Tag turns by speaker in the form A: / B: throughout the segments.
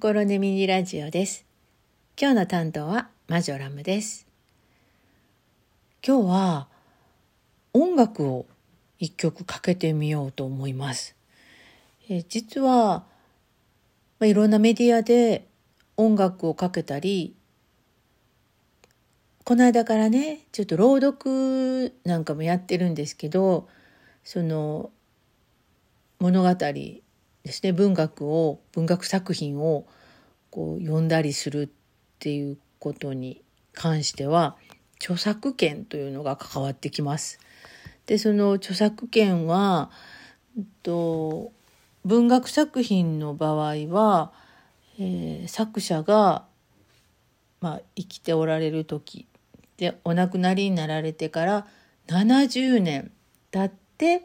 A: 心根ミニラジオです。今日の担当はマジョラムです。今日は音楽を一曲かけてみようと思います。え実は、まあ、いろんなメディアで音楽をかけたりこの間からねちょっと朗読なんかもやってるんですけどその物語ですね。文学を文学作品をこう読んだりするっていうことに関しては著作権というのが関わってきます。でその著作権はえっと文学作品の場合は、えー、作者が、まあ、生きておられる時でお亡くなりになられてから70年経って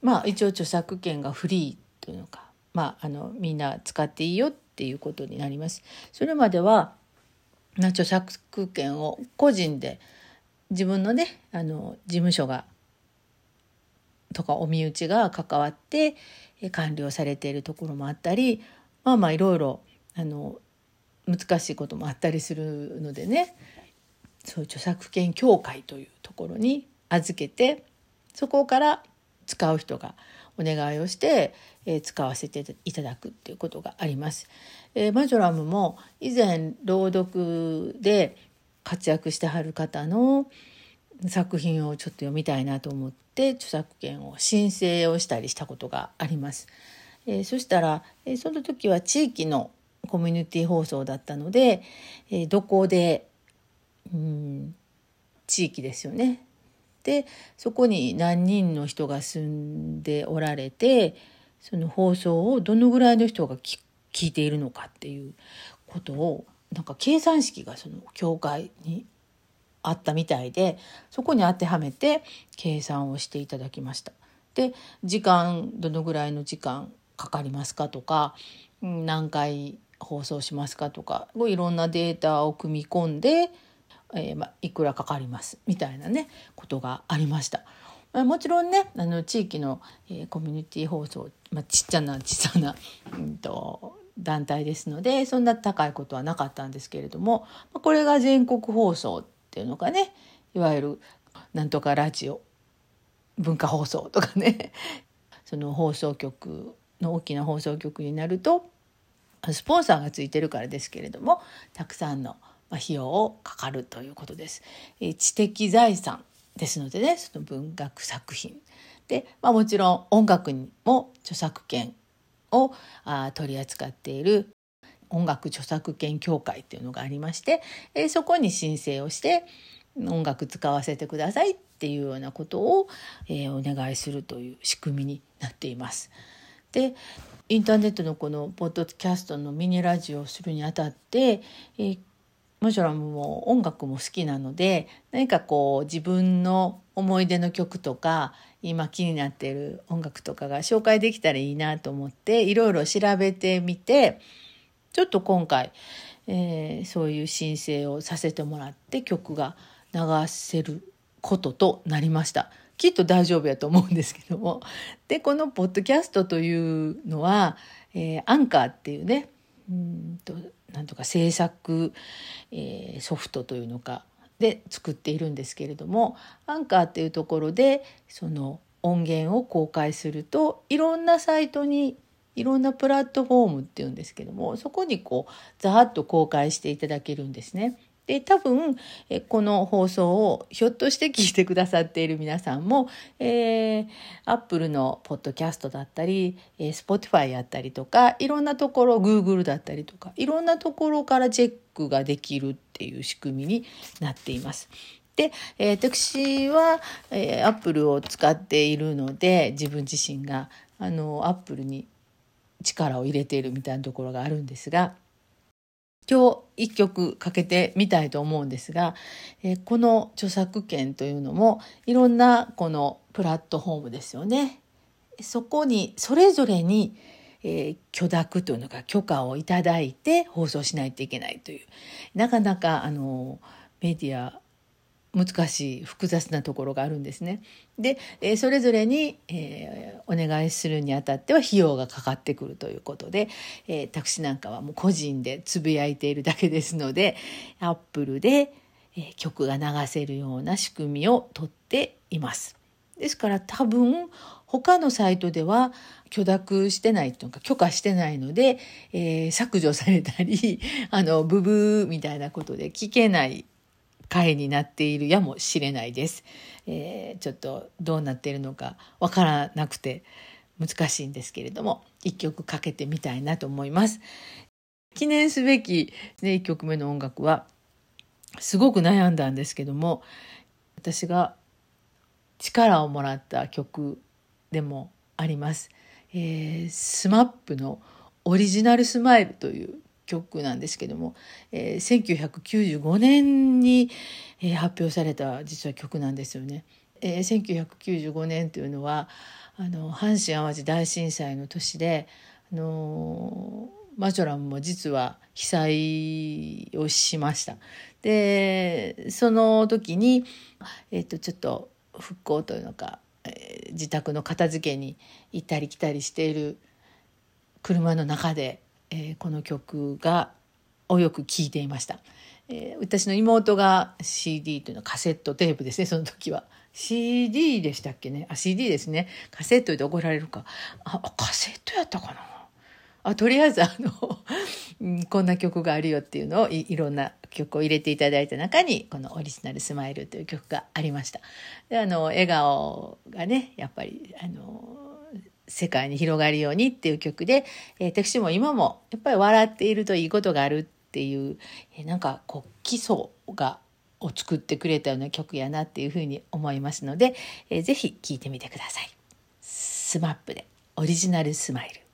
A: まあ一応著作権がフリーというのか、まあ、あのみんな使っていいよってていうことになります。それまでは著作権を個人で自分のねあの事務所がとかお身内が関わって完了されているところもあったりまあまあいろいろあの難しいこともあったりするのでねそういう著作権協会というところに預けてそこから使う人がお願いをして、えー、使わせていただくっていうことがあります。えー、マジョラムも以前朗読で活躍してはる方の作品をちょっと読みたいなと思って著作権を申請をしたりしたことがあります。えー、そしたら、えー、その時は地域のコミュニティ放送だったので、えー、どこでうん地域ですよねでそこに何人の人が住んでおられてその放送をどのぐらいの人が聞いているのかっていうことをなんか計算式がその教会にあったみたいでそこに当てはめて計算をしていただきました。で時間どのぐらいの時間かかりますかとか何回放送しますかとかいろんなデータを組み込んでえー、まあ、いくらかかりますみたいなねことがありました。もちろんねあの地域の、えー、コミュニティ放送、まあ、ちっちゃな小さな、うんと、団体ですのでそんな高いことはなかったんですけれども、まあ、これが全国放送っていうのかねいわゆるなんとかラジオ文化放送とかね その放送局の大きな放送局になるとスポンサーがついてるからですけれどもたくさんのまあ、費用をかかるということです。え知的財産ですのでねその文学作品で、まあ、もちろん音楽にも著作権をあ取り扱っている音楽著作権協会っていうのがありまして、えー、そこに申請をして音楽使わせてくださいっていうようなことを、えー、お願いするという仕組みになっています。でインターネットのこのポッドキャストのミニラジオをするにあたって、えー、もちろんもう音楽も好きなので何かこう自分の思い出の曲とか今気になっている音楽とかが紹介できたらいいなと思っていろいろ調べてみてちょっと今回、えー、そういう申請をさせてもらって曲が流せることとなりました。きっと大丈夫やと思うんですけども。で、このポッドキャストというのは、えー、アンカーっていうね、うんとなんとか制作、えー、ソフトというのかで作っているんですけれどもアンカーっていうところでその音源を公開するといろんなサイトにいろんなプラットフォームっていうんですけどもそこにこうざーっと公開していただけるんですね。で多分えこの放送をひょっとして聞いてくださっている皆さんも、えー、Apple のポッドキャストだったり、えー、Spotify やったりとかいろんなところ Google だったりとかいろんなところからチェックができるっていう仕組みになっています。で、えー、私は、えー、Apple を使っているので自分自身があの Apple に力を入れているみたいなところがあるんですが。今日一曲かけてみたいと思うんですが、えー、この著作権というのもいろんなこのプラットフォームですよね。そこにそれぞれに、えー、許諾というのか許可をいただいて放送しないといけないというなかなかあのメディア難しい複雑なところがあるんですね。で、えー、それぞれに、えー、お願いするにあたっては費用がかかってくるということで、えー、私なんかはもう個人でつぶやいているだけですのでアップルで、え曲が流せるような仕組みをとっています。ですから多分他のサイトでは許諾してないというか許可してないので、えー、削除されたり あのブブーみたいなことで聞けない回になっているやもしれないです。えー、ちょっとどうなっているのかわからなくて難しいんですけれども一曲かけてみたいなと思います。記念すべき、ね、1曲目の音楽はすごく悩んだんですけども私が力をもらった曲でもあります。えー、 SMAP のオリジナルスマイルという曲なんですけども、えー、1995年に、えー、発表された実は曲なんですよね。えー、1995年というのはあの阪神・淡路大震災の年で、あのー、マジョランも実は被災をしました。でその時に、えー、とちょっと復興というのか、えー、自宅の片付けに行ったり来たりしている車の中で、えー、この曲がをよく聴いていました。えー、私の妹が CD というのはカセットテープですねその時は。CD でしたっけね？あ CD ですね。カセットで怒られるか。あカセットやったかな？あとりあえずあの こんな曲があるよっていうのをいろんな曲を入れていただいた中にこの「オリジナルスマイル」という曲がありました。であの笑顔がねやっぱりあの世界に広がるようにっていう曲で、えー、私も今もやっぱり笑っているといいことがあるっていう、えー、なんかこう基礎がを作ってくれたような曲やなっていうふうに思いますので、えー、ぜひ聴いてみてください。スマップでオリジナルスマイル。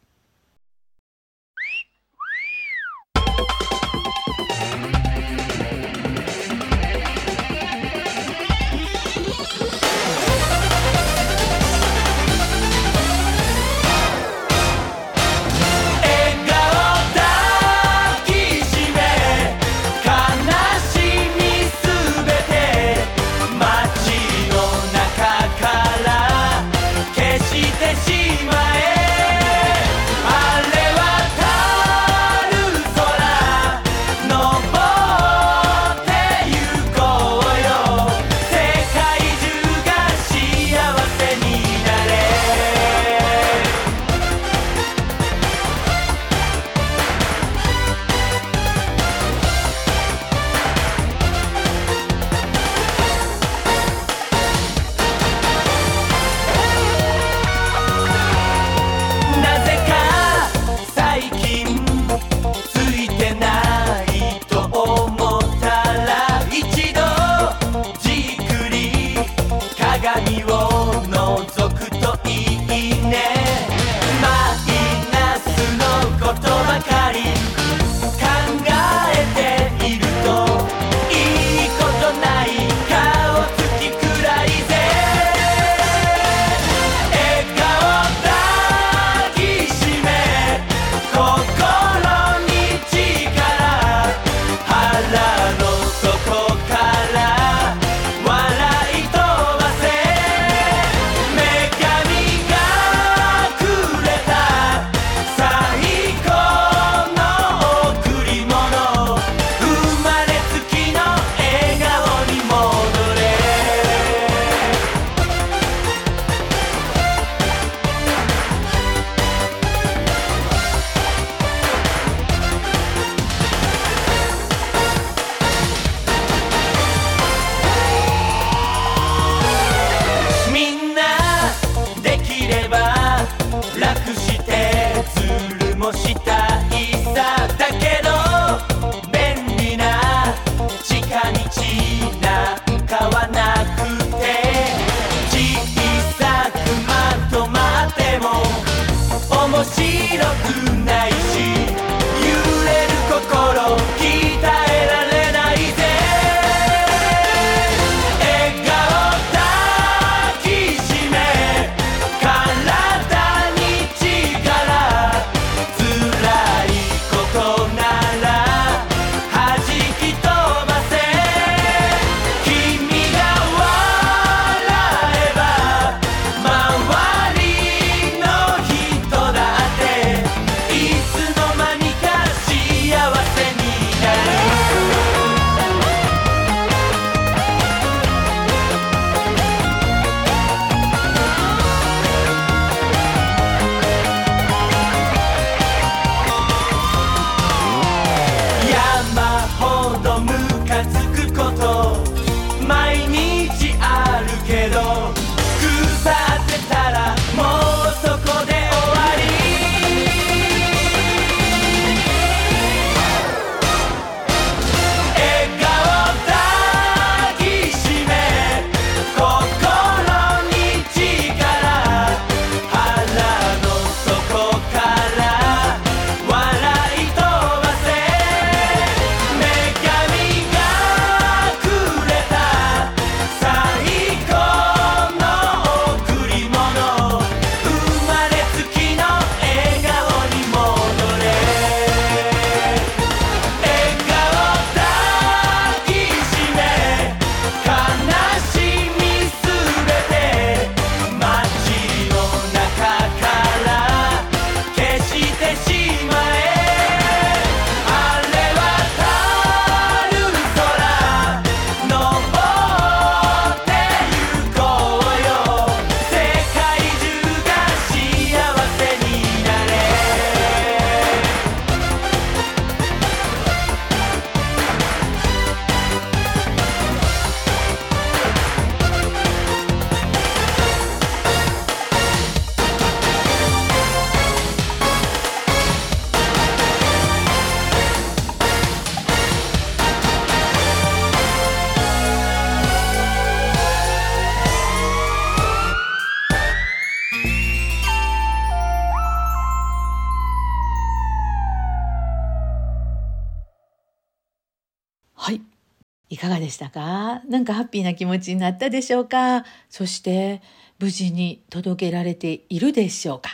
A: かがでしたか？なんかハッピーな気持ちになったでしょうか？そして無事に届けられているでしょうか、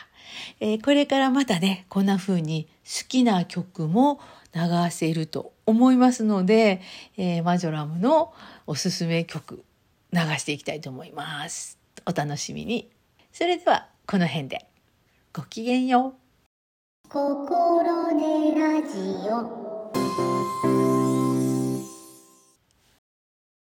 A: えー、これからまたね、こんな風に好きな曲も流せると思いますので、えー、マジョラムのおすすめ曲流していきたいと思います。お楽しみに。それではこの辺で。ごきげんよう。心でラジオ